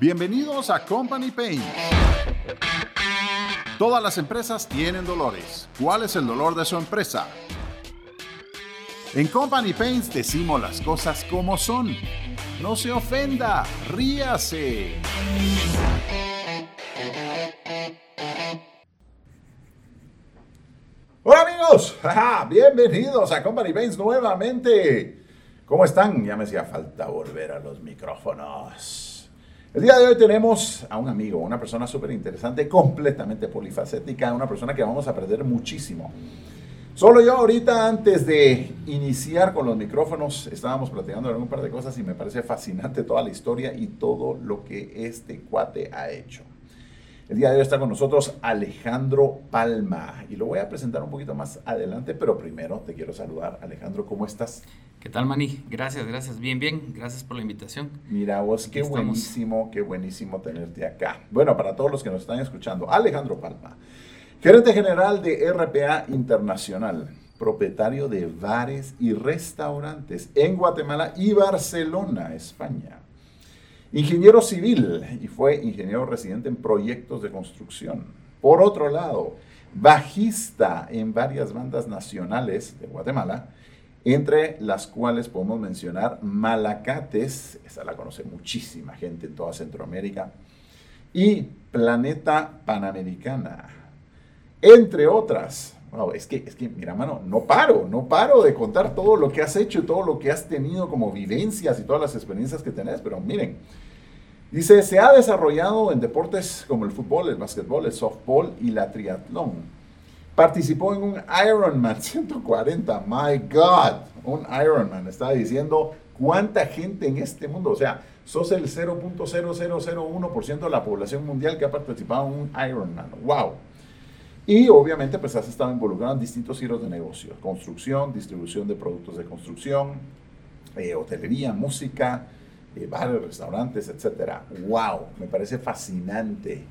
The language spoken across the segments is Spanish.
Bienvenidos a Company Pain. Todas las empresas tienen dolores. ¿Cuál es el dolor de su empresa? En Company Paints decimos las cosas como son. No se ofenda, ríase. Hola amigos, bienvenidos a Company Paints nuevamente. ¿Cómo están? Ya me hacía falta volver a los micrófonos. El día de hoy tenemos a un amigo, una persona súper interesante, completamente polifacética, una persona que vamos a aprender muchísimo. Solo yo ahorita antes de iniciar con los micrófonos estábamos platicando de un par de cosas y me parece fascinante toda la historia y todo lo que este cuate ha hecho. El día de hoy está con nosotros Alejandro Palma y lo voy a presentar un poquito más adelante, pero primero te quiero saludar. Alejandro, ¿cómo estás? ¿Qué tal, Mani? Gracias, gracias. Bien, bien. Gracias por la invitación. Mira vos, qué buenísimo, qué buenísimo tenerte acá. Bueno, para todos los que nos están escuchando, Alejandro Palma, gerente general de RPA Internacional, propietario de bares y restaurantes en Guatemala y Barcelona, España Ingeniero civil y fue ingeniero residente en proyectos de construcción. Por otro lado, bajista en varias bandas nacionales de Guatemala, entre las cuales podemos mencionar Malacates, esa la conoce muchísima gente en toda Centroamérica, y Planeta Panamericana, entre otras. Wow, es que, es que, mira, mano, no paro, no paro de contar todo lo que has hecho, todo lo que has tenido como vivencias y todas las experiencias que tenés, pero miren, dice, se ha desarrollado en deportes como el fútbol, el básquetbol, el softball y la triatlón. Participó en un Ironman 140, my God, un Ironman, estaba diciendo cuánta gente en este mundo, o sea, sos el 0.0001% de la población mundial que ha participado en un Ironman, wow. Y obviamente pues has estado involucrado en distintos giros de negocio, construcción, distribución de productos de construcción, eh, hotelería, música, eh, bares, restaurantes, etcétera. ¡Wow! Me parece fascinante.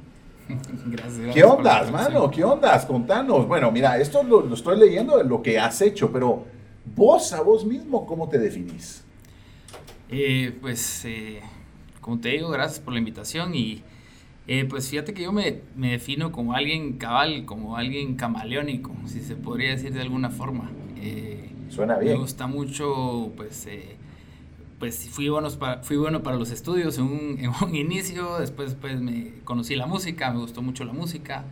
Gracias, ¿Qué ondas, mano? ¿Qué ondas? Contanos. Bueno, mira, esto lo, estoy leyendo de lo que has hecho, pero vos a vos mismo, ¿cómo te definís? Eh, pues, como te digo, gracias por la invitación y eh, pues fíjate que yo me, me, defino como alguien cabal, como alguien camaleónico, si se podría decir de alguna forma. Eh, Suena bien. Me gusta mucho, pues, eh, pues fui, bueno para, fui bueno para los estudios en un, en un, inicio, después pues me conocí la música, me gustó mucho la música,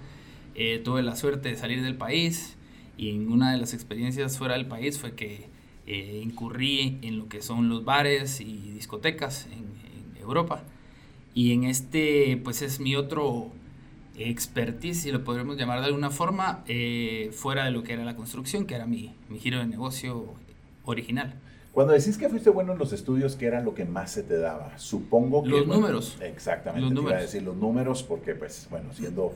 tuve la suerte de salir del país y en una de las experiencias fuera del país fue que incurrí en lo que son los bares y discotecas en, en Europa. Y en este, pues es mi otro expertise, si lo podríamos llamar de alguna forma, eh, fuera de lo que era la construcción, que era mi, mi giro de negocio original. Cuando decís que fuiste bueno en los estudios, ¿qué era lo que más se te daba? Supongo que... Los números. Exactamente, los números. Iba a decir los números porque, pues, bueno, siendo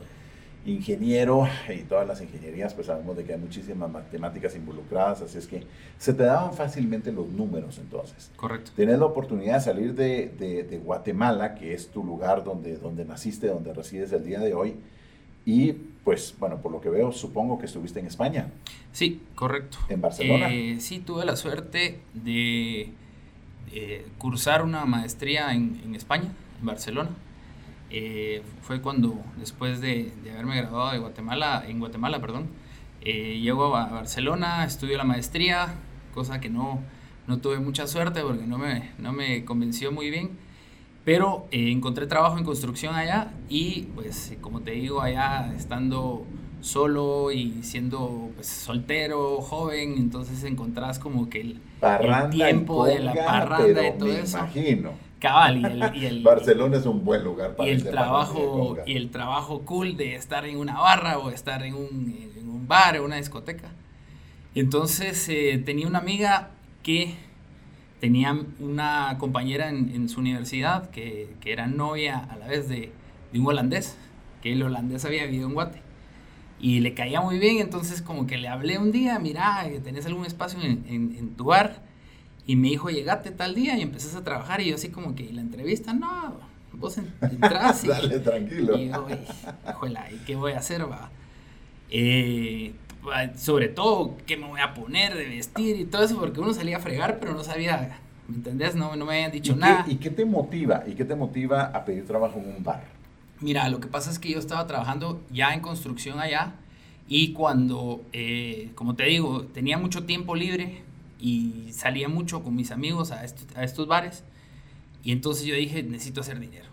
ingeniero y todas las ingenierías, pues sabemos de que hay muchísimas matemáticas involucradas, así es que se te daban fácilmente los números entonces. Correcto. Tienes la oportunidad de salir de, de, Guatemala, que es tu lugar donde, donde naciste, donde resides el día de hoy, y pues bueno, por lo que veo, supongo que estuviste en España. Sí, correcto. ¿En Barcelona? Eh, sí, tuve la suerte de eh, cursar una maestría en, en España, en Barcelona. Eh, fue cuando, después de, haberme graduado de Guatemala, en Guatemala, perdón, eh, llego a Barcelona, estudio la maestría, cosa que no, no tuve mucha suerte porque no me, no me convenció muy bien, pero eh, encontré trabajo en construcción allá y pues como te digo, allá estando solo y siendo pues, soltero, joven, entonces encontrás como que el, tiempo de la parranda y todo eso. Imagino Cabal, y el, Barcelona es un buen lugar para y el trabajo Y el trabajo cool de estar en una barra o estar en un, en un bar o una discoteca. Entonces eh, tenía una amiga que tenía una compañera en, su universidad que, que, era novia a la vez de, de, un holandés, que el holandés había vivido en Guate. Y le caía muy bien, entonces como que le hablé un día, mira, ¿tenés algún espacio en, en, en tu bar? Y me dijo, llegate tal día y empezás a trabajar. Y yo así como que la entrevista, no, vos entras y... Dale, tranquilo. Y yo, híjole, ¿y qué voy a hacer, va? Eh, sobre todo, qué me voy a poner de vestir y todo eso, porque uno salía a fregar, pero no sabía ¿me entendés? No, no me habían dicho nada. ¿Y qué te motiva? ¿Y qué te motiva a pedir trabajo en un bar? Mira, lo que pasa es que yo estaba trabajando ya en construcción allá y cuando, eh, como te digo, tenía mucho tiempo libre y salía mucho con mis amigos a, a estos bares y entonces yo dije, necesito hacer dinero.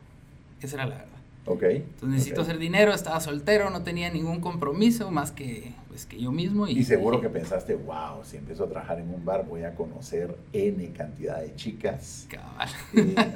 Esa era la verdad. Ok. Entonces necesito hacer dinero, estaba soltero, no tenía ningún compromiso más que, pues, que yo mismo. Y, seguro que pensaste, wow, si empiezo a trabajar en un bar voy a conocer N cantidad de chicas. Cabal.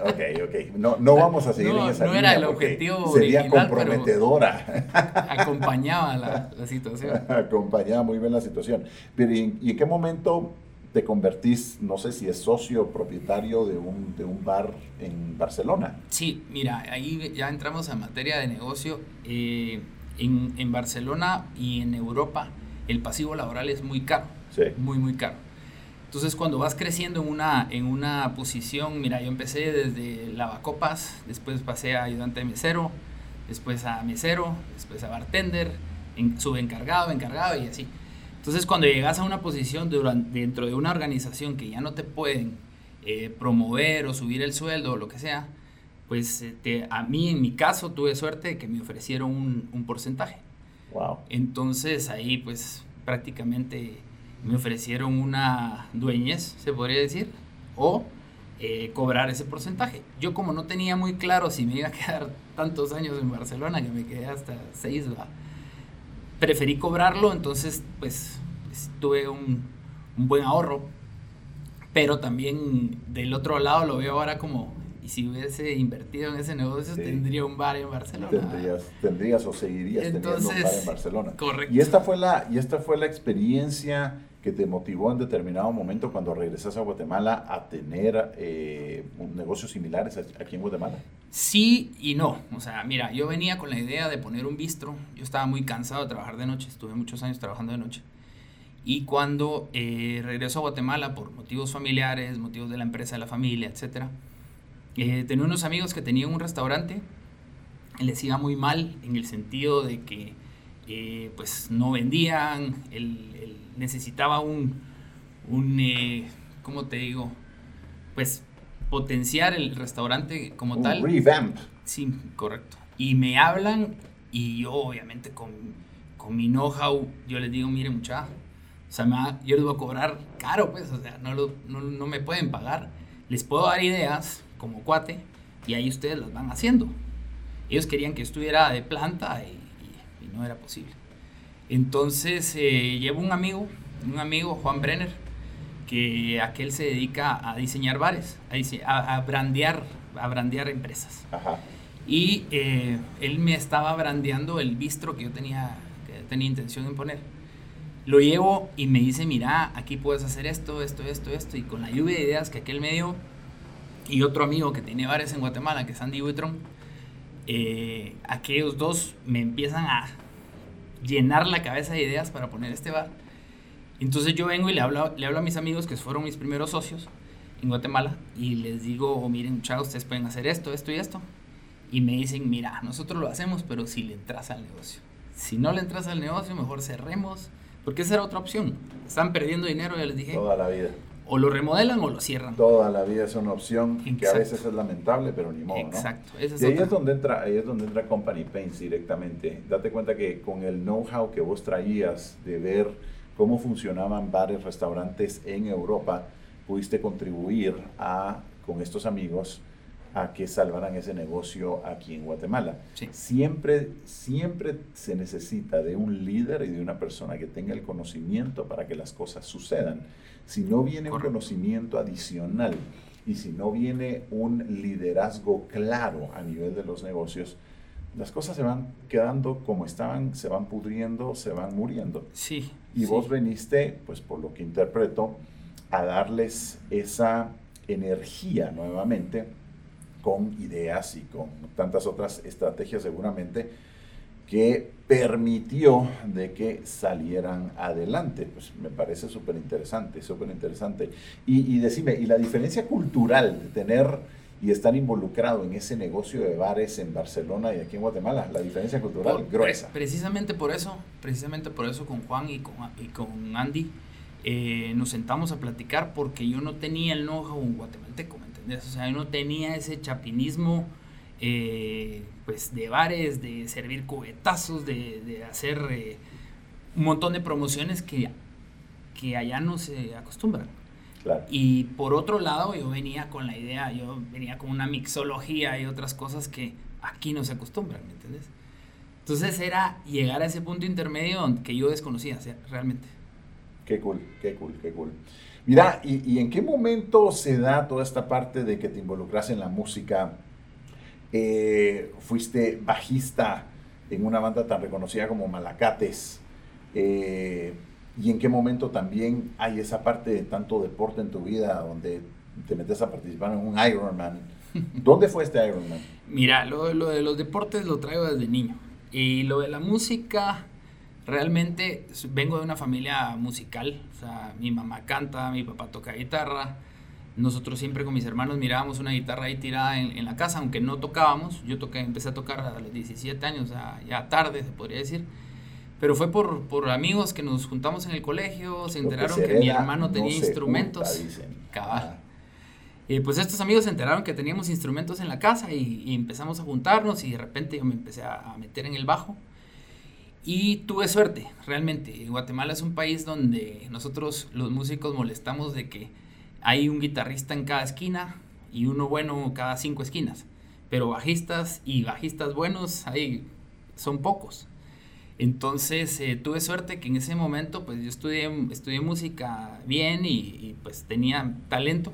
ok, ok. No, no vamos a seguir en esa No era el objetivo Sería comprometedora. acompañaba la, la, situación. acompañaba muy bien la situación. Pero ¿y, ¿y en qué momento te convertís, no sé si es socio propietario de un, de un bar en Barcelona. Sí, mira, ahí ya entramos a materia de negocio. Eh, en, en, Barcelona y en Europa el pasivo laboral es muy caro, sí. muy, muy caro. Entonces cuando vas creciendo en una, en una posición, mira, yo empecé desde lavacopas, después pasé a ayudante de mesero, después a mesero, después a bartender, en, subencargado, encargado y así. Entonces, cuando llegas a una posición dentro de una organización que ya no te pueden eh, promover o subir el sueldo o lo que sea, pues eh, a mí, en mi caso, tuve suerte de que me ofrecieron un, porcentaje. Wow. Entonces, ahí, pues prácticamente me ofrecieron una dueñez, se podría decir, o eh, cobrar ese porcentaje. Yo, como no tenía muy claro si me iba a quedar tantos años en Barcelona, que me quedé hasta seis, ¿va? Preferí cobrarlo, entonces pues, pues tuve un, un, buen ahorro. Pero también del otro lado lo veo ahora como, y si hubiese invertido en ese negocio, tendría un bar en Barcelona. Tendrías, tendrías o seguirías teniendo un bar en Barcelona. Correcto. Y esta fue la, y esta fue la experiencia que te motivó en determinado momento cuando regresas a Guatemala a tener eh, negocios similares aquí en Guatemala? Sí y no. O sea, mira, yo venía con la idea de poner un bistro. Yo estaba muy cansado de trabajar de noche. Estuve muchos años trabajando de noche. Y cuando eh, a Guatemala por motivos familiares, motivos de la empresa, de la familia, etc., eh, tenía unos amigos que tenían un restaurante. Les iba muy mal en el sentido de que eh, pues no vendían, el necesitaba un, un eh, ¿cómo te digo? Pues potenciar el restaurante como un tal. Revamp. Sí, correcto. Y me hablan y yo obviamente con, con mi know-how, yo les digo, miren mucha, o sea, me yo les voy a cobrar caro, pues, o sea, no, lo, no, no, me pueden pagar. Les puedo dar ideas como cuate y ahí ustedes las van haciendo. Ellos querían que estuviera de planta y no era posible. Entonces eh, llevo un amigo, un amigo, Juan Brenner, que aquel se dedica a diseñar bares, a, a, brandear, a brandear empresas. Y eh, él me estaba brandeando el bistro que yo tenía, que tenía intención de poner. Lo llevo y me dice, mira, aquí puedes hacer esto, esto, esto, esto. Y con la lluvia de ideas que aquel me dio, y otro amigo que tiene bares en Guatemala, que es Andy Witron, eh, aquellos dos me empiezan a, llenar la cabeza de ideas para poner este bar. Entonces yo vengo y le hablo, le hablo a mis amigos que fueron mis primeros socios en Guatemala y les digo, oh, miren, chao, ustedes pueden hacer esto, esto y esto. Y me dicen, mira, nosotros lo hacemos, pero si le entras al negocio. Si no le entras al negocio, mejor cerremos, porque esa era otra opción. Están perdiendo dinero, ya les dije. Toda la vida o lo remodelan o lo cierran. Toda la vida es una opción que a veces es lamentable, pero ni modo, Exacto. y ahí es, donde entra, ahí es donde entra Company Paints directamente. Date cuenta que con el know-how que vos traías de ver cómo funcionaban bares, restaurantes en Europa, pudiste contribuir a, con estos amigos, a que salvaran ese negocio aquí en Guatemala. Siempre, siempre se necesita de un líder y de una persona que tenga el conocimiento para que las cosas sucedan. Si no viene un conocimiento adicional y si no viene un liderazgo claro a nivel de los negocios, las cosas se van quedando como estaban, se van pudriendo, se van muriendo. Sí. Y vos veniste, pues por lo que interpreto, a darles esa energía nuevamente con ideas y con tantas otras estrategias seguramente que permitió de que salieran adelante. Pues me parece súper interesante, súper interesante. Y, y, decime, ¿y la diferencia cultural de tener y estar involucrado en ese negocio de bares en Barcelona y aquí en Guatemala? La diferencia cultural gruesa. Precisamente por eso, precisamente por eso con Juan y con, y con Andy, eh, nos sentamos a platicar porque yo no tenía el know-how guatemalteco. O sea, no tenía ese chapinismo eh, pues de bares, de servir cubetazos, de, hacer eh, un montón de promociones que, que allá no se acostumbran. Y por otro lado, yo venía con la idea, yo venía con una mixología y otras cosas que aquí no se acostumbran, ¿me entiendes? Entonces era llegar a ese punto intermedio que yo desconocía realmente. Qué cool, qué cool, qué cool. Mira, ¿y, ¿y, en qué momento se da toda esta parte de que te involucras en la música? Eh, fuiste bajista en una banda tan reconocida como Malacates. Eh, ¿Y en qué momento también hay esa parte de tanto deporte en tu vida donde te metes a participar en un Ironman? ¿Dónde fue este Ironman? Mira, lo, lo, de los deportes lo traigo desde niño. Y lo de la música, realmente vengo de una familia musical. O sea, mi mamá canta, mi papá toca guitarra. Nosotros siempre con mis hermanos mirábamos una guitarra ahí tirada en, la casa, aunque no tocábamos. Yo toqué, empecé a tocar a los 17 años, ya tarde se podría decir. Pero fue por, por amigos que nos juntamos en el colegio, se enteraron que mi hermano tenía instrumentos. cabal. Y pues estos amigos se enteraron que teníamos instrumentos en la casa y, empezamos a juntarnos y de repente yo me empecé a, meter en el bajo. Y tuve suerte, realmente. Guatemala es un país donde nosotros los músicos molestamos de que hay un guitarrista en cada esquina y uno bueno cada cinco esquinas. Pero bajistas y bajistas buenos hay, son pocos. Entonces eh, tuve suerte que en ese momento pues yo estudié, estudié música bien y, pues tenía talento.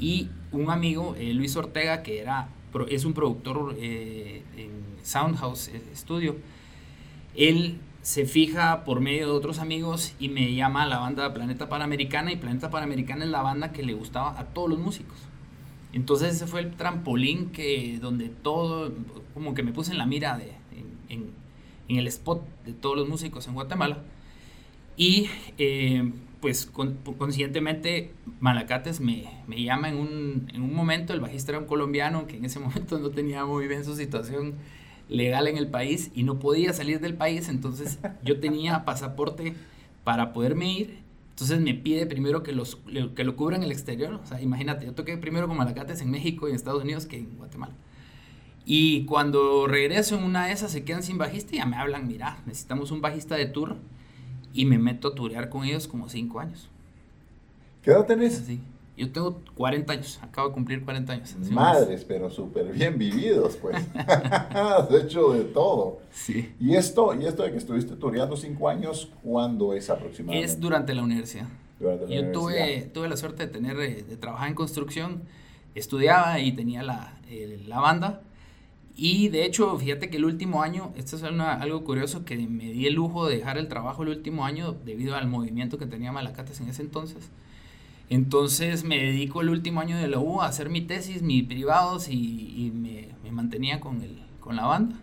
Y un amigo, eh, Luis Ortega, que era, es un productor eh, en Soundhouse Studio, él se fija por medio de otros amigos y me llama a la banda Planeta Panamericana y Planeta Panamericana es la banda que le gustaba a todos los músicos. Entonces ese fue el trampolín que donde todo, como que me puse en la mira de, en, el spot de todos los músicos en Guatemala. Y eh, pues conscientemente Malacates me, me llama en un, en un momento, el bajista era un colombiano que en ese momento no tenía muy bien su situación legal en el país y no podía salir del país, entonces yo tenía pasaporte para poderme ir, entonces me pide primero que, los, que lo cubran el exterior, o sea, imagínate, yo toqué primero con Malacates en México y en Estados Unidos que en Guatemala. Y cuando regreso en una de esas se quedan sin bajista y ya me hablan, mira, necesitamos un bajista de tour y me meto a turear con ellos como cinco años. ¿Qué edad tenés? Sí. Yo tengo 40 años, acabo de cumplir 40 años. Madres, pero súper bien vividos, pues. Has hecho de todo. Sí. ¿Y esto, y esto de que estuviste tureando 5 años, cuándo es aproximadamente? Es durante la universidad. Durante la Yo Tuve, tuve la suerte de tener, eh, de trabajar en construcción, estudiaba y tenía la, la banda. Y de hecho, fíjate que el último año, esto es algo curioso, que me di el lujo de dejar el trabajo el último año debido al movimiento que tenía Malacates en ese entonces entonces me dedico el último año de la U a hacer mi tesis, mis privados y, me, mantenía con, el, con la banda.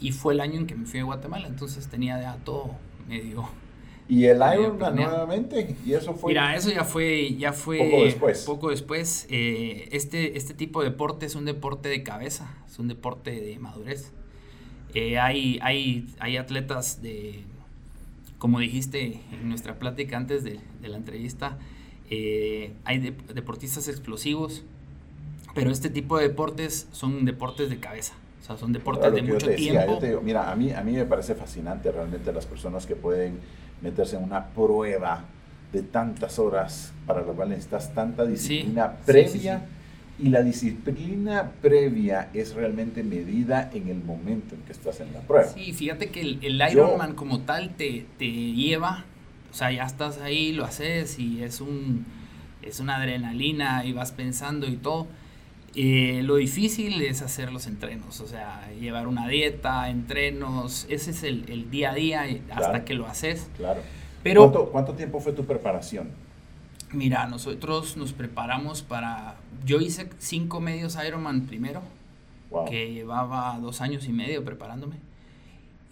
Y fue el año en que me fui a Guatemala, entonces tenía ya todo medio... ¿Y el Ironman nuevamente? ¿Y eso fue? Mira, eso ya fue, ya fue poco después. Poco después. Eh, este, este tipo de deporte es un deporte de cabeza, es un deporte de madurez. Eh, hay, hay, hay atletas de, como dijiste en nuestra plática antes de, de la entrevista, eh, hay deportistas explosivos, pero este tipo de deportes son deportes de cabeza. O sea, son deportes de mucho tiempo. mira, a mí, a mí me parece fascinante realmente las personas que pueden meterse en una prueba de tantas horas para lo cual necesitas tanta disciplina previa. y la disciplina previa es realmente medida en el momento en que estás en la prueba. Sí, fíjate que el, el Ironman como tal te, te lleva o sea, ya estás ahí, lo haces y es un es una adrenalina y vas pensando y todo. Eh, lo difícil es hacer los entrenos, o sea, llevar una dieta, entrenos, ese es el, día a día hasta que lo haces. Claro. Pero, ¿Cuánto, tiempo fue tu preparación? Mira, nosotros nos preparamos para... Yo hice cinco medios Ironman primero, que llevaba dos años y medio preparándome.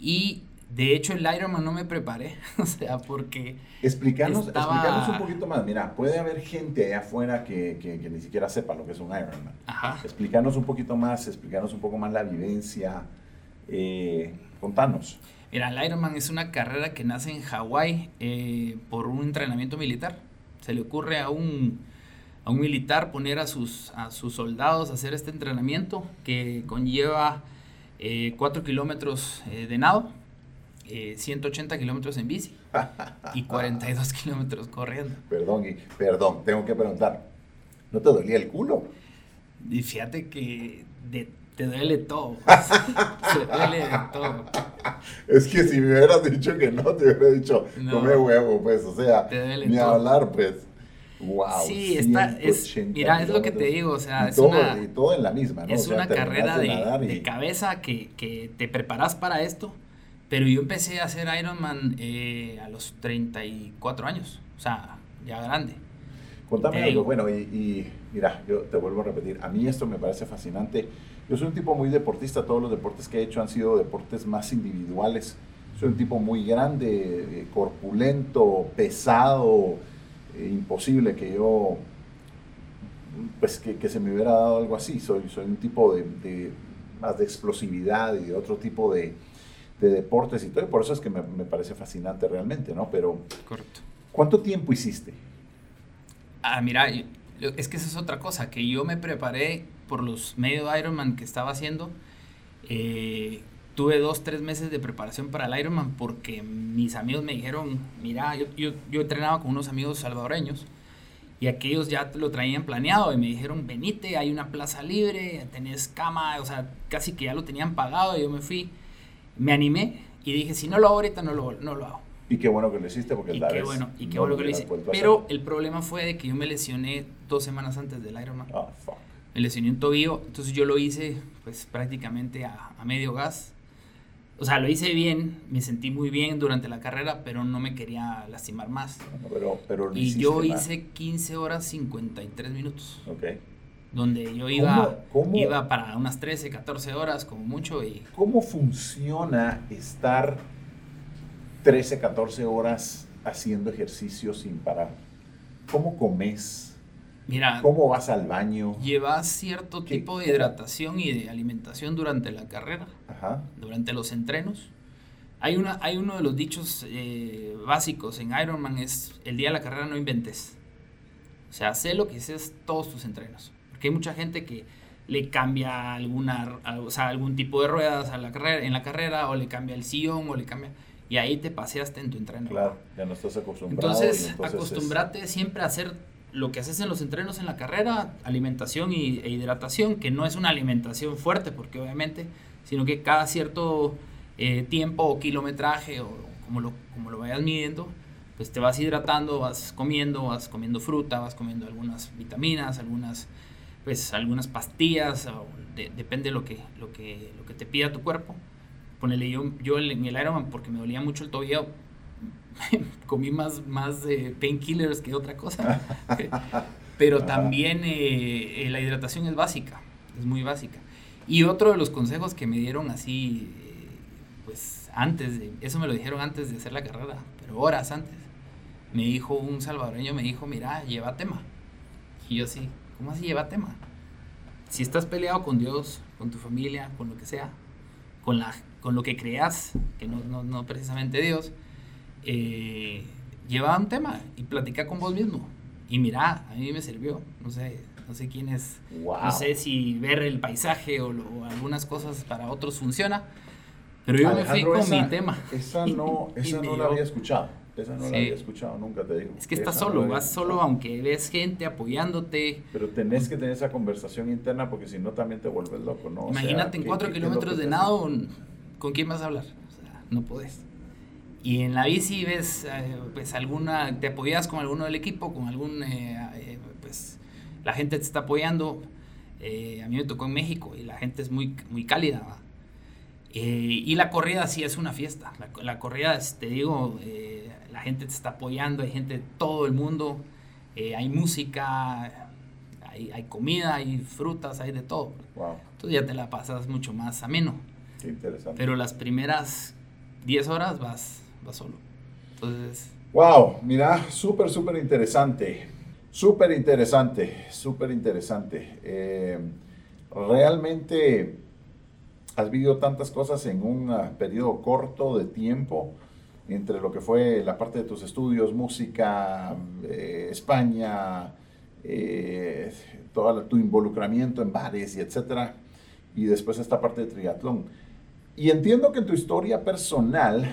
Y de hecho, el Ironman no me preparé, o sea, porque... Explicarnos, un poquito más. Mira, puede haber gente allá afuera que, que, ni siquiera sepa lo que es un Ironman. Ajá. Explicarnos un poquito más, explicarnos un poco más la vivencia. Eh, contanos. Mira, el Ironman es una carrera que nace en Hawái eh, por un entrenamiento militar. Se le ocurre a un, a un militar poner a sus, a sus soldados a hacer este entrenamiento que conlleva 4 kilómetros de nado, 180 kilómetros en bici y 42 kilómetros corriendo. Perdón, perdón, tengo que preguntar, ¿no te dolía el culo? Y fíjate que te duele todo. te duele de todo. Es que si me hubieras dicho que no, te hubiera dicho, come huevo, pues, o sea, ni hablar, pues. Wow. Sí, está, es, mira, es lo que te digo, o sea, es todo, una, y todo en la misma, ¿no? Es una carrera de, de, cabeza que, que, te preparas para esto, pero yo empecé a hacer Ironman eh, a los 34 años, o sea, ya grande. Contame algo, bueno, y, y, mira, yo te vuelvo a repetir, a mí esto me parece fascinante. Yo soy un tipo muy deportista, todos los deportes que he hecho han sido deportes más individuales. Soy un tipo muy grande, eh, corpulento, pesado, eh, imposible que yo, pues que, que, se me hubiera dado algo así. Soy, soy un tipo de, de más de explosividad y de otro tipo de, de deportes y todo, y por eso es que me, me, parece fascinante realmente, ¿no? Pero, Correcto. ¿cuánto tiempo hiciste? Ah, mira, es que esa es otra cosa, que yo me preparé por los medio Ironman que estaba haciendo. Eh, tuve dos, tres meses de preparación para el Ironman porque mis amigos me dijeron, mira, yo, yo, yo entrenaba con unos amigos salvadoreños y aquellos ya lo traían planeado y me dijeron, venite, hay una plaza libre, tenés cama, o sea, casi que ya lo tenían pagado y yo me fui, me animé y dije, si no lo hago ahorita, no lo, no lo hago. Y qué bueno que lo hiciste porque y qué bueno, y qué no bueno que lo hice. Pero el problema fue de que yo me lesioné dos semanas antes del Ironman. Ah, fuck. Me lesioné un tobillo, entonces yo lo hice pues prácticamente a, a, medio gas. O sea, lo hice bien, me sentí muy bien durante la carrera, pero no me quería lastimar más. pero, pero y yo hice 15 horas 53 minutos. Ok. Donde yo iba, ¿Cómo, cómo, iba para unas 13, 14 horas como mucho. Y... ¿Cómo funciona estar 13, 14 horas haciendo ejercicio sin parar? ¿Cómo comes? Mira, ¿cómo vas al baño? Llevas cierto tipo de hidratación y de alimentación durante la carrera, Ajá. durante los entrenos. Hay, una, hay uno de los dichos eh, básicos en Ironman es el día de la carrera no inventes. O sea, sé lo que haces todos tus entrenos. Porque hay mucha gente que le cambia alguna, o sea, algún tipo de ruedas a la carrera, en la carrera, o le cambia el sillón, o le cambia y ahí te paseaste en tu entreno. Claro, ya no estás acostumbrado. Entonces, entonces acostumbrate es... siempre a hacer lo que haces en los entrenos en la carrera, alimentación y, e hidratación, que no es una alimentación fuerte, porque obviamente, sino que cada cierto eh, tiempo o kilometraje, o como lo, como lo vayas midiendo, pues te vas hidratando, vas comiendo, vas comiendo fruta, vas comiendo algunas vitaminas, algunas, pues, algunas pastillas, de, depende de lo que, lo, que, lo que te pida tu cuerpo ponele yo, yo en el Ironman porque me dolía mucho el tobillo, comí más, más eh, painkillers que otra cosa. Pero también eh, la hidratación es básica, es muy básica. Y otro de los consejos que me dieron así, eh, pues antes de, eso me lo dijeron antes de hacer la carrera, pero horas antes, me dijo un salvadoreño, me dijo, mira, lleva tema. Y yo sí, ¿cómo así lleva tema? Si estás peleado con Dios, con tu familia, con lo que sea, con la con lo que creas, que no, no, no precisamente Dios, eh, lleva un tema y platica con vos mismo. Y mira, a mí me sirvió, no sé, no sé quién es, wow. no sé si ver el paisaje o, lo, o, algunas cosas para otros funciona, pero yo Alejandro, me fui con esa, mi tema. Esa no, esa no la había escuchado. Esa no sí. la había escuchado, nunca te digo. Es que estás solo, no vas solo aunque ves gente apoyándote. Pero tenés que tener esa conversación interna porque si no también te vuelves loco, ¿no? Imagínate o sea, en cuatro kilómetros de nado, ¿con quién vas a hablar? O sea, no podés. Y en la bici ves, eh, pues alguna, te apoyas con alguno del equipo, con algún, eh, eh, pues la gente te está apoyando. Eh, a mí me tocó en México y la gente es muy, muy cálida. Y la corrida sí es una fiesta. La, la corrida, te digo, la gente te está apoyando, hay gente de todo el mundo, hay música, hay, hay, comida, hay frutas, hay de todo. Wow. Entonces ya te la pasas mucho más ameno. Qué interesante. Pero las primeras 10 horas vas, vas solo. Entonces... Wow, mira, súper, súper interesante. Súper interesante, súper interesante. Eh, realmente has vivido tantas cosas en un uh, periodo corto de tiempo entre lo que fue la parte de tus estudios, música, eh, España, eh, todo tu involucramiento en bares y etcétera, y después esta parte de triatlón. Y entiendo que en tu historia personal,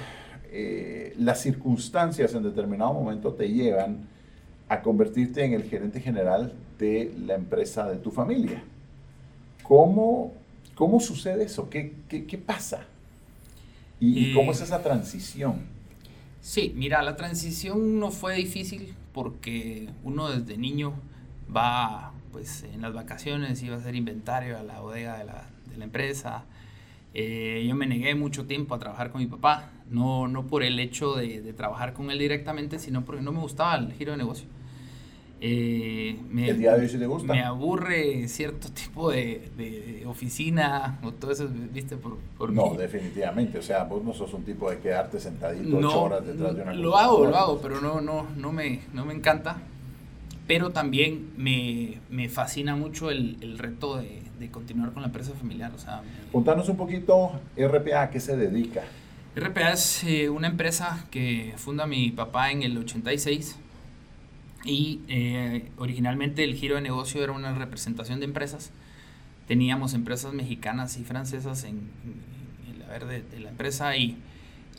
eh, las circunstancias en determinado momento te llevan a convertirte en el gerente general de la empresa de tu familia. ¿Cómo, cómo sucede eso? ¿Qué, qué, pasa? ¿Y, cómo es esa transición? Sí, mira, la transición no fue difícil porque uno desde niño va, pues en las vacaciones iba a hacer inventario a la bodega de la, de la empresa. Eh, yo me negué mucho tiempo a trabajar con mi papá, no, no por el hecho de, de, trabajar con él directamente, sino porque no me gustaba el giro de negocio. Eh, me, ¿El día de hoy sí te gusta? Me aburre cierto tipo de, de oficina o todo eso, ¿viste? Por, por no, definitivamente. O sea, vos no sos un tipo de quedarte sentadito ocho horas detrás de una Lo hago, lo hago, pero no, no, no, me, no me encanta pero también me, me fascina mucho el, el reto de, de, continuar con la empresa familiar. O sea, Contanos un poquito, RPA, ¿a qué se dedica? RPA es eh, una empresa que funda mi papá en el 86 y eh, originalmente el giro de negocio era una representación de empresas. Teníamos empresas mexicanas y francesas en, en verde de la empresa y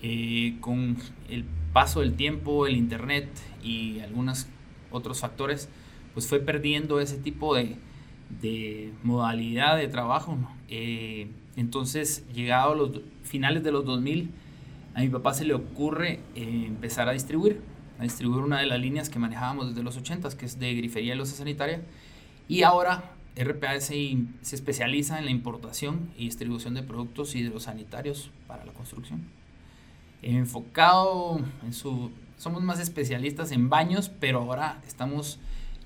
eh, con el paso del tiempo, el internet y algunas otros factores, pues fue perdiendo ese tipo de, de modalidad de trabajo. Eh, entonces, llegado a los finales de los 2000, a mi papá se le ocurre eh, empezar a distribuir, a distribuir una de las líneas que manejábamos desde los 80, que es de grifería y losa sanitaria. Y ahora RPA se, se especializa en la importación y distribución de productos hidrosanitarios para la construcción. Enfocado en su somos más especialistas en baños, pero ahora estamos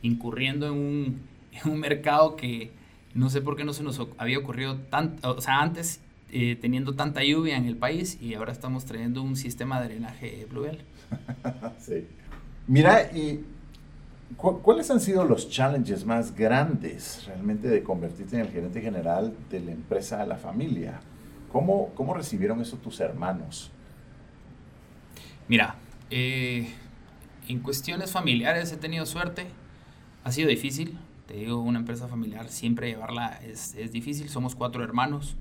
incurriendo en un, en un mercado que no sé por qué no se nos había ocurrido tanto, o sea, antes eh, teniendo tanta lluvia en el país y ahora estamos trayendo un sistema de drenaje pluvial. sí. Mira, y ¿cuáles han sido los challenges más grandes realmente de convertirte en el gerente general de la empresa de la familia? ¿Cómo, cómo recibieron eso tus hermanos? Mira, eh, en cuestiones familiares he tenido suerte. Ha sido difícil. Te digo, una empresa familiar siempre llevarla es, es difícil. Somos cuatro hermanos.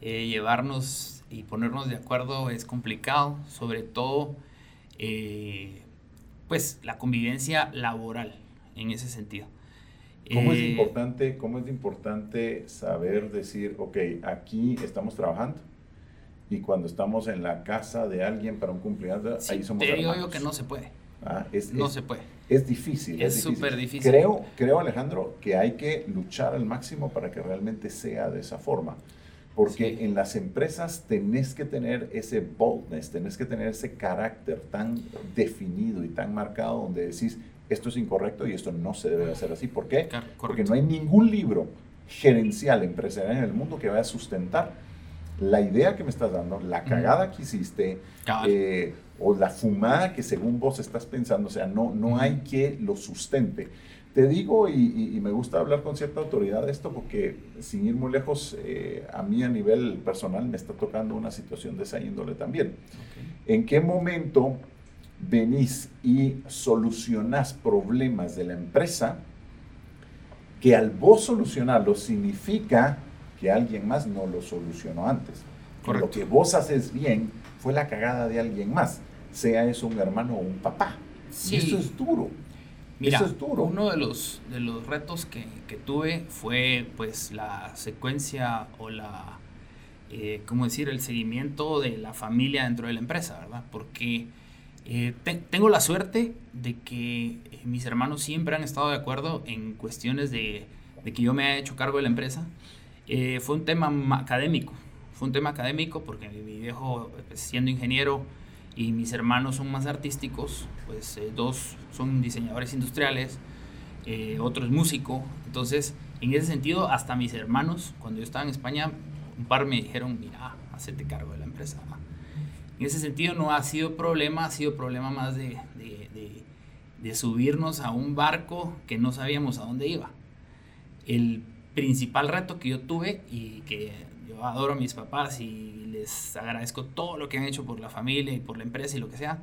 Eh, llevarnos y ponernos de acuerdo es complicado. Sobre todo, eh, pues, la convivencia laboral en ese sentido. ¿Cómo, es importante, ¿Cómo es importante saber decir, ok, aquí estamos trabajando? y cuando estamos en la casa de alguien para un cumpleaños, ahí somos te digo yo que no se puede. Ah, es, no se puede. Es difícil. Es súper difícil. Creo, creo, Alejandro, que hay que luchar al máximo para que realmente sea de esa forma. Porque en las empresas tenés que tener ese boldness, tenés que tener ese carácter tan definido y tan marcado donde decís, esto es incorrecto y esto no se debe hacer así. ¿Por qué? Porque no hay ningún libro gerencial empresarial en el mundo que vaya a sustentar la idea que me estás dando, la cagada que hiciste, eh, o la fumada que según vos estás pensando, o sea, no, no hay que lo sustente. Te digo, y, me gusta hablar con cierta autoridad de esto, porque sin ir muy lejos, eh, a mí a nivel personal me está tocando una situación de esa índole también. ¿En qué momento venís y solucionás problemas de la empresa que al vos solucionarlos significa que alguien más no lo solucionó antes. Lo que vos haces bien fue la cagada de alguien más, sea eso un hermano o un papá. Y eso es duro. Mira, eso es duro. uno de los, de los retos que, que tuve fue pues la secuencia o la, eh, ¿cómo decir?, el seguimiento de la familia dentro de la empresa, ¿verdad? Porque eh, tengo la suerte de que eh, mis hermanos siempre han estado de acuerdo en cuestiones de, de que yo me he hecho cargo de la empresa eh, fue un tema académico, fue un tema académico porque mi viejo, pues, siendo ingeniero, y mis hermanos son más artísticos, pues eh, dos son diseñadores industriales, eh, otro es músico, entonces en ese sentido hasta mis hermanos, cuando yo estaba en España, un par me dijeron, mira, hacete cargo de la empresa. En ese sentido no ha sido problema, ha sido problema más de, de, de subirnos a un barco que no sabíamos a dónde iba. El principal reto que yo tuve y que adoro a mis papás y les agradezco todo lo que han hecho por la familia y por la empresa y lo que sea,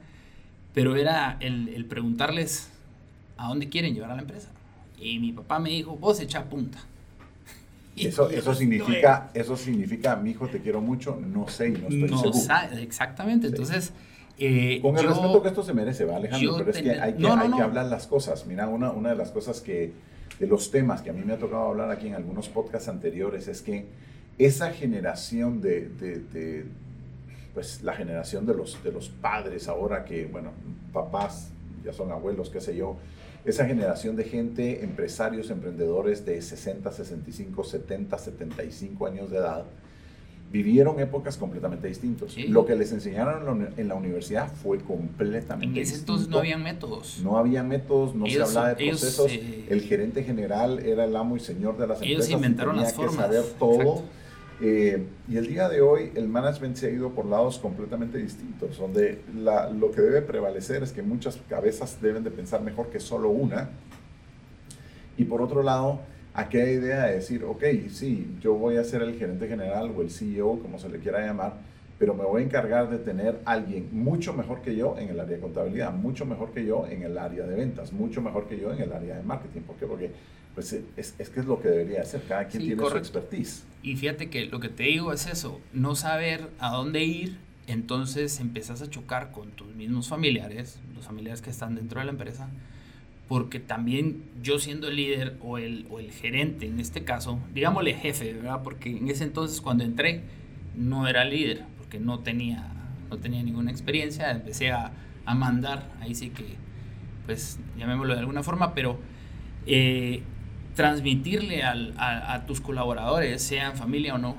pero era el, el preguntarles a dónde quieren llevar a la empresa. Y mi papá me dijo, vos echa punta. Eso, eso significa, eso significa, mi hijo te quiero mucho, no sé y no estoy no seguro. exactamente, entonces... Eh, Con el respeto que esto se merece, ¿va, Alejandro? Pero es que hay, que, hay que hablar las cosas. Mira, una, una de las cosas que, de los temas que a mí me ha tocado hablar aquí en algunos podcasts anteriores es que esa generación de, de, de pues la generación de los, de los padres ahora que, bueno, papás, ya son abuelos, qué sé yo, esa generación de gente, empresarios, emprendedores de 60, 65, 70, 75 años de edad, vivieron épocas completamente distintas. Lo que les enseñaron en la universidad fue completamente distinto. En ese entonces no había métodos. No había métodos, no se hablaba de procesos. Eh, el gerente general era el amo y señor de las empresas. Ellos inventaron tenía las formas. que saber todo. Eh, y el día de hoy el management se ha ido por lados completamente distintos, donde lo que debe prevalecer es que muchas cabezas deben de pensar mejor que solo una. Y por otro lado, aquella idea de decir, ok, sí, yo voy a ser el gerente general o el CEO, como se le quiera llamar, pero me voy a encargar de tener alguien mucho mejor que yo en el área de contabilidad, mucho mejor que yo en el área de ventas, mucho mejor que yo en el área de marketing. ¿Por qué? Porque pues es, es que es lo que debería hacer, cada quien tiene su expertise. Y fíjate que lo que te digo es eso, no saber a dónde ir, entonces empiezas a chocar con tus mismos familiares, los familiares que están dentro de la empresa, porque también yo siendo el líder o el, o el gerente en este caso, digámosle jefe, ¿verdad? Porque en ese entonces cuando entré no era líder, porque no tenía, no tenía ninguna experiencia, empecé a, a mandar, ahí sí que, pues llamémoslo de alguna forma, pero... Eh, transmitirle al, a, tus colaboradores, sean familia o no,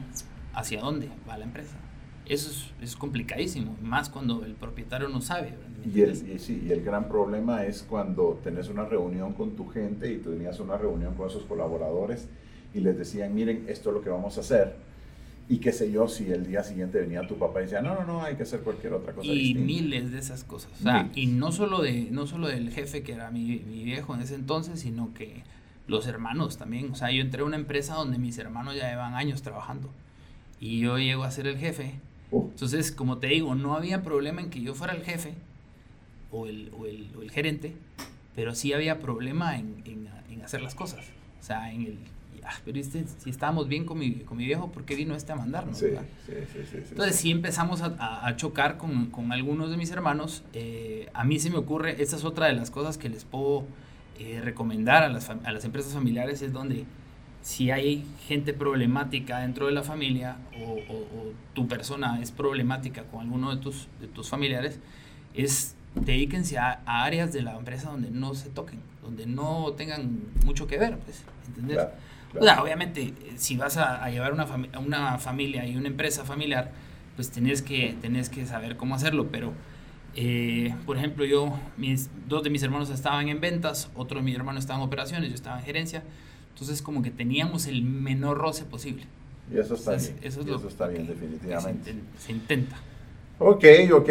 hacia dónde va la empresa. Eso es, es complicadísimo, más cuando el propietario no sabe. Y el, y, sí, y el gran problema es cuando tenés una reunión con tu gente y tú tenías una reunión con esos colaboradores y les decían, miren, esto es lo que vamos a hacer. Y qué sé yo, si el día siguiente venía tu papá y decía, no, no, no, hay que hacer cualquier otra cosa. Y miles de esas cosas. O sea, y no solo, de, no solo del jefe que era mi, mi viejo en ese entonces, sino que los hermanos también. O sea, yo entré a una empresa donde mis hermanos ya llevan años trabajando y yo llego a ser el jefe. Oh. Entonces, como te digo, no había problema en que yo fuera el jefe o el, o el, o el gerente, pero sí había problema en, en, en, hacer las cosas. O sea, en el... Ah, pero este, si estábamos bien con mi, con mi viejo, ¿por qué vino este a mandarnos? Sí, sí, sí, Entonces sí empezamos a, a chocar con, con, algunos de mis hermanos. Eh, a mí se me ocurre, esta es otra de las cosas que les puedo eh, recomendar a las, a las empresas familiares es donde si hay gente problemática dentro de la familia o, o, tu persona es problemática con alguno de tus, de tus familiares, es dedíquense a, a, áreas de la empresa donde no se toquen, donde no tengan mucho que ver, pues, ¿entendés? O sea, obviamente, si vas a, a llevar una, una familia y una empresa familiar, pues tenés que, tenés que saber cómo hacerlo, pero eh, por ejemplo, yo, mis, dos de mis hermanos estaban en ventas, otro de mis hermanos estaba en operaciones, yo estaba en gerencia. Entonces, como que teníamos el menor roce posible. Y eso está bien. Eso, es lo eso está bien, definitivamente. Se, intenta. Ok, ok.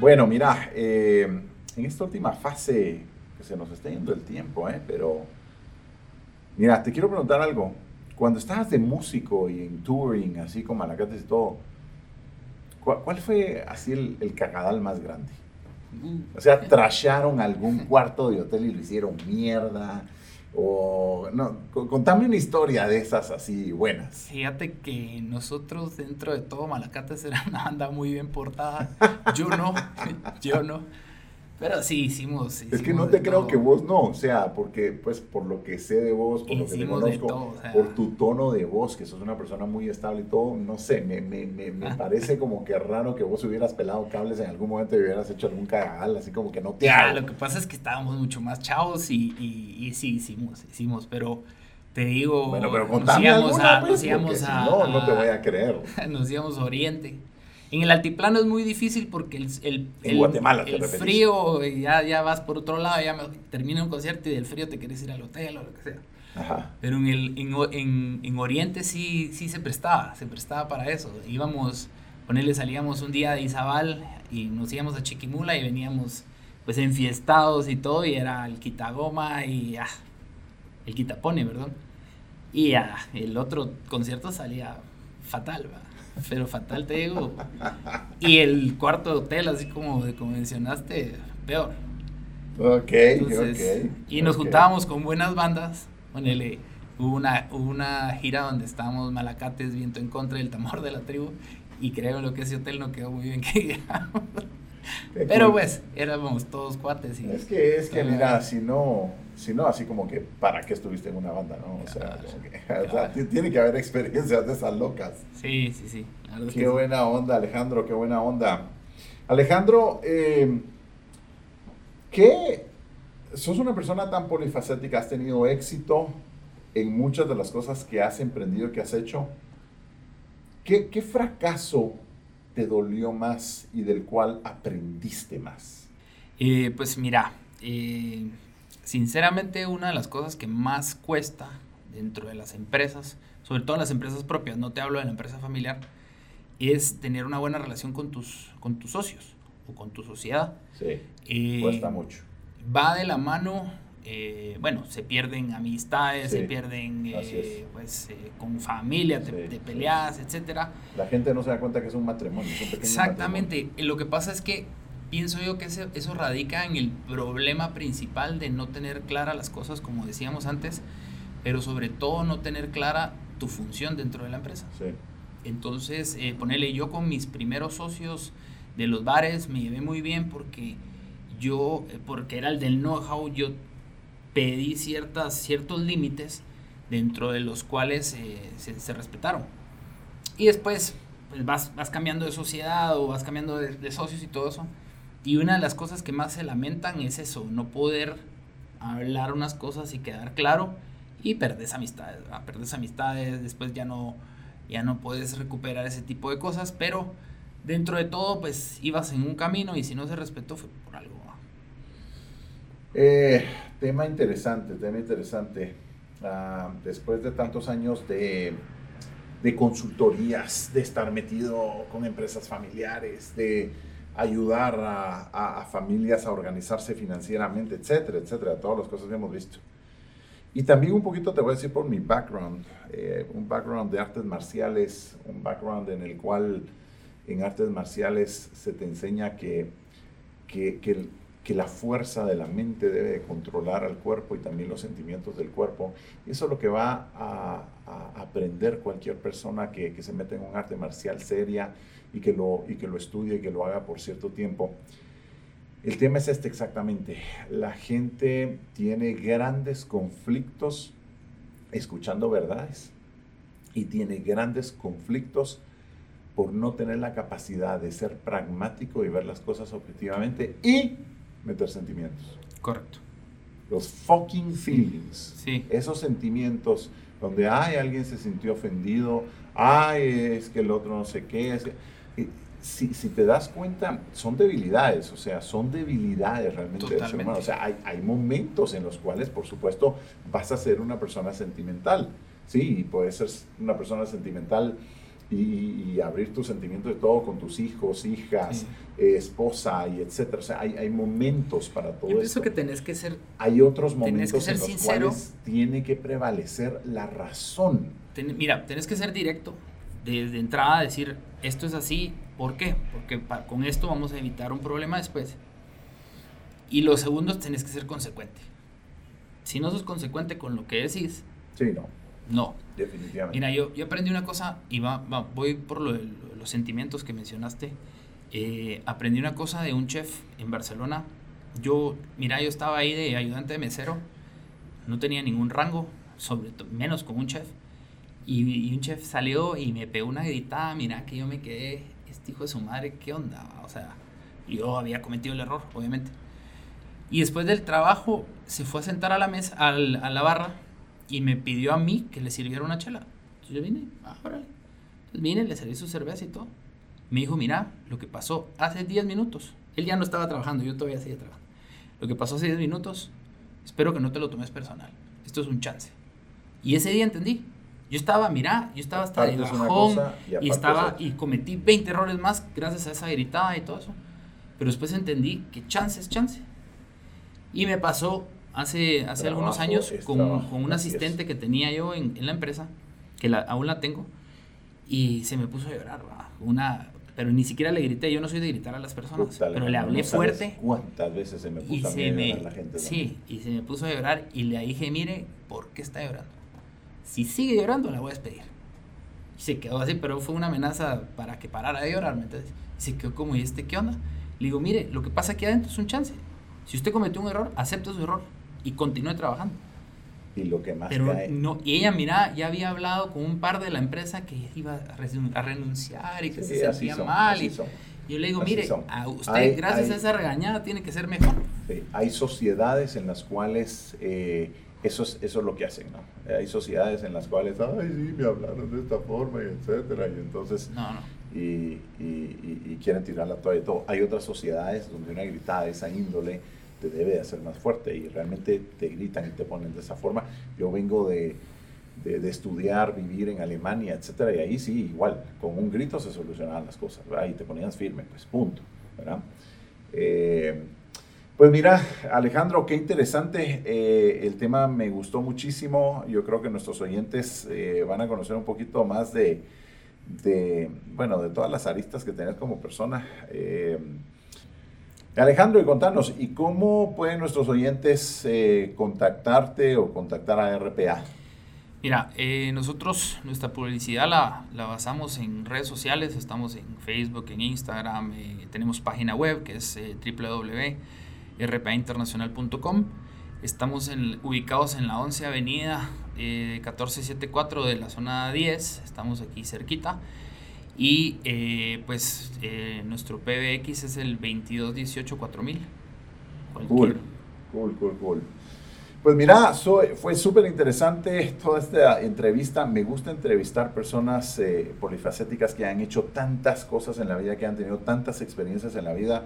bueno, mira, eh, en esta última fase, que se nos está yendo el tiempo, ¿eh? pero mira, te quiero preguntar algo. Cuando estabas de músico y en touring, así como Malacates y todo, ¿Cuál, fue así el, el, cagadal más grande? O sea, trasharon algún cuarto de hotel y lo hicieron mierda. O no, contame una historia de esas así buenas. Fíjate que nosotros dentro de todo Malacates era una banda muy bien portada. Yo no, yo no. Pero sí, hicimos. es que no te creo que vos no, o sea, porque, pues, por lo que sé de vos, por lo que te conozco, por tu tono de voz, que sos una persona muy estable y todo, no sé, me, me, me, me ah. parece como que raro que vos hubieras pelado cables en algún momento y hubieras hecho algún cagal, así como que no te Ya, lo que pasa es que estábamos mucho más chavos y, y, y sí, hicimos, hicimos, pero te digo, bueno, pero nos íbamos a, pues, a, no, no te voy a creer. Nos íbamos a Oriente. En el altiplano es muy difícil porque el, el, el, Guatemala, el frío, ya, ya vas por otro lado, ya termina un concierto y del frío te quieres ir al hotel o lo que sea. Ajá. Pero en, el, en, en, Oriente sí, sí se prestaba, se prestaba para eso. Íbamos, ponerle, salíamos un día de Izabal y nos íbamos a Chiquimula y veníamos pues enfiestados y todo y era el quitagoma y ah, el quitapone, ¿verdad? Y ya, el otro concierto salía fatal, ¿va? Pero fatal te digo. Y el cuarto hotel, así como, como mencionaste, peor. Ok, Y nos juntábamos con buenas bandas. Ponele, hubo una, una gira donde estábamos Malacates, Viento en Contra, El Tamor de la Tribu. Y creo lo que ese hotel no quedó muy bien que Pero pues, éramos todos cuates. Y es que, es que mira, si no, si no, así como que, ¿para qué estuviste en una banda, no? O sea, tiene que haber experiencias de esas locas. Sí, sí, sí. Qué buena onda, Alejandro, qué buena onda. Alejandro, eh, ¿qué? Sos una persona tan polifacética, has tenido éxito en muchas de las cosas que has emprendido, que has hecho. ¿Qué, qué fracaso te dolió más y del cual aprendiste más? Eh, pues mira, eh, sinceramente una de las cosas que más cuesta dentro de las empresas, sobre todo en las empresas propias, no te hablo de la empresa familiar, es tener una buena relación con tus, con tus socios o con tu sociedad. Sí, eh, cuesta mucho. Va de la mano eh, bueno, se pierden amistades, se pierden eh, pues eh, con familia, te, peleas, etcétera. La gente no se da cuenta que es un matrimonio. Exactamente. Lo que pasa es que pienso yo que eso radica en el problema principal de no tener claras las cosas, como decíamos antes, pero sobre todo no tener clara tu función dentro de la empresa. Entonces, ponerle yo con mis primeros socios de los bares me llevé muy bien porque yo, porque era el del know-how, yo pedí ciertas, ciertos límites dentro de los cuales eh, se, respetaron. Y después pues, vas, vas, cambiando de sociedad o vas cambiando de, socios y todo eso. Y una de las cosas que más se lamentan es eso, no poder hablar unas cosas y quedar claro y perdes amistades, perdes amistades, después ya no, ya no puedes recuperar ese tipo de cosas, pero dentro de todo pues ibas en un camino y si no se respetó fue por algo. Eh, tema interesante, tema interesante. Ah, después de tantos años de, de, consultorías, de estar metido con empresas familiares, de ayudar a, a, familias a organizarse financieramente, etcétera, etcétera, todas las cosas que hemos visto. Y también un poquito te voy a decir por mi background, eh, un background de artes marciales, un background en el cual en artes marciales se te enseña que, que, que que la fuerza de la mente debe controlar al cuerpo y también los sentimientos del cuerpo. Eso es lo que va a, aprender cualquier persona que, se mete en un arte marcial seria y que, lo, y que lo estudie y que lo haga por cierto tiempo. El tema es este exactamente. La gente tiene grandes conflictos escuchando verdades y tiene grandes conflictos por no tener la capacidad de ser pragmático y ver las cosas objetivamente y meter sentimientos. Correcto. Los fucking feelings. Sí. Esos sentimientos donde, ay, alguien se sintió ofendido, ay, es que el otro no sé qué. Es si, si, te das cuenta, son debilidades, o sea, son debilidades realmente del ser humano. O sea, hay, hay, momentos en los cuales, por supuesto, vas a ser una persona sentimental. Sí, puedes ser una persona sentimental y, abrir tus sentimientos de todo con tus hijos, hijas, eh, esposa y etcétera. O sea, hay, hay momentos para todo eso. que tenés que ser. Hay otros momentos en los cuales tiene que prevalecer la razón. mira, tenés que ser directo. Desde entrada decir, esto es así, ¿por qué? Porque con esto vamos a evitar un problema después. Y los segundos tenés que ser consecuente. Si no sos consecuente con lo que decís, sí, no. No. Definitivamente. Mira, yo, yo aprendí una cosa y va, voy por los sentimientos que mencionaste. Eh, aprendí una cosa de un chef en Barcelona. Yo, mira, yo estaba ahí de ayudante de mesero. No tenía ningún rango, sobre menos con un chef. Y, un chef salió y me pegó una gritada. Mira, que yo me quedé, este hijo de su madre, ¿qué onda? O sea, yo había cometido el error, obviamente. Y después del trabajo se fue a sentar a la mesa, a la barra y me pidió a mí que le sirviera una chela. Entonces yo vine, ah, órale. Entonces vine, le serví su cerveza y todo. Me dijo, mira, lo que pasó hace 10 minutos. Él ya no estaba trabajando, yo todavía seguía trabajando. Lo que pasó hace 10 minutos, espero que no te lo tomes personal. Esto es un chance. Y ese día entendí. Yo estaba, mira, yo estaba hasta de bajón y, y estaba y cometí 20 errores más gracias a esa gritada y todo eso. Pero después entendí que chance es chance. Y me pasó hace, hace algunos años con, un asistente que tenía yo en, la empresa, que la, aún la tengo, y se me puso a llorar, una pero ni siquiera le grité, yo no soy de gritar a las personas, pero le hablé fuerte. ¿Cuántas veces se me puso a, llorar la gente? Sí, y se me puso a llorar y le dije, mire, ¿por qué está llorando? Si sigue llorando, la voy a despedir. Y se quedó así, pero fue una amenaza para que parara de llorar, ¿me entiendes? Y se quedó como, ¿y este qué onda? Le digo, mire, lo que pasa aquí adentro es un chance. Si usted cometió un error, acepte su error y continúe trabajando. Y lo que más Pero No, y ella, mira, ya había hablado con un par de la empresa que iba a, renunciar y que se sentía mal. Y, yo le digo, mire, a usted, gracias a esa regañada, tiene que ser mejor. hay sociedades en las cuales eh, eso, es, eso es lo que hacen, ¿no? Hay sociedades en las cuales, ay, sí, me hablaron de esta forma, y etcétera, y entonces... No, no. Y, y, y, quieren tirar la toalla y todo. Hay otras sociedades donde una gritada de esa índole te debe de hacer más fuerte y realmente te gritan y te ponen de esa forma. Yo vengo de, de, estudiar, vivir en Alemania, etcétera, y ahí sí, igual, con un grito se solucionaban las cosas, ¿verdad? Y te ponías firme, pues punto, ¿verdad? Eh, pues mira, Alejandro, qué interesante. Eh, el tema me gustó muchísimo. Yo creo que nuestros oyentes eh, van a conocer un poquito más de, de, bueno, de todas las aristas que tenés como persona. Alejandro, y contanos, ¿y cómo pueden nuestros oyentes eh, contactarte o contactar a RPA? Mira, eh, nosotros nuestra publicidad la, la, basamos en redes sociales, estamos en Facebook, en Instagram, eh, tenemos página web que es www.rpainternacional.com. Estamos ubicados en la 11 Avenida 1474 de la zona 10, estamos aquí cerquita. Y eh, pues eh, nuestro PBX es el 2218-4000. Cool, cool, cool, cool. Pues mira, fue súper interesante toda esta entrevista. Me gusta entrevistar personas eh, polifacéticas que han hecho tantas cosas en la vida, que han tenido tantas experiencias en la vida.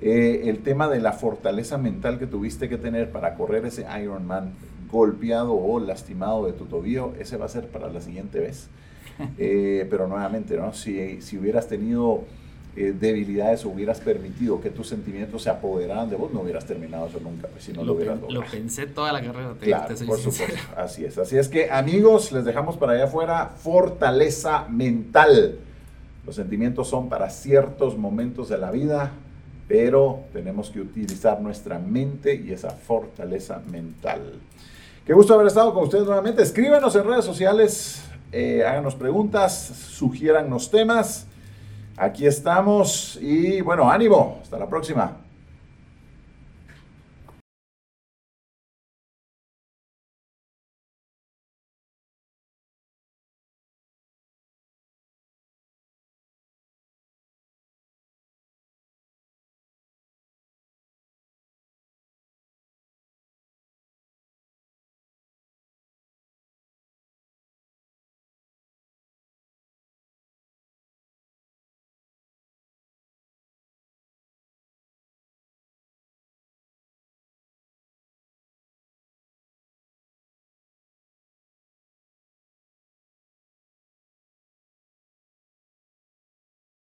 el tema de la fortaleza mental que tuviste que tener para correr ese Ironman golpeado o lastimado de tu tobillo, ese va a ser para la siguiente vez. Eh, pero nuevamente, ¿no? si, si hubieras tenido eh, debilidades o hubieras permitido que tus sentimientos se apoderaran de vos, no hubieras terminado eso nunca, pues, si no lo, hubieras Lo pensé toda la carrera. claro, por supuesto. Así es. Así es que, amigos, les dejamos para allá afuera fortaleza mental. Los sentimientos son para ciertos momentos de la vida, pero tenemos que utilizar nuestra mente y esa fortaleza mental. Qué gusto haber estado con ustedes nuevamente. Escríbanos en redes sociales eh, háganos preguntas, sugiérannos temas. Aquí estamos y bueno, ánimo. Hasta la próxima.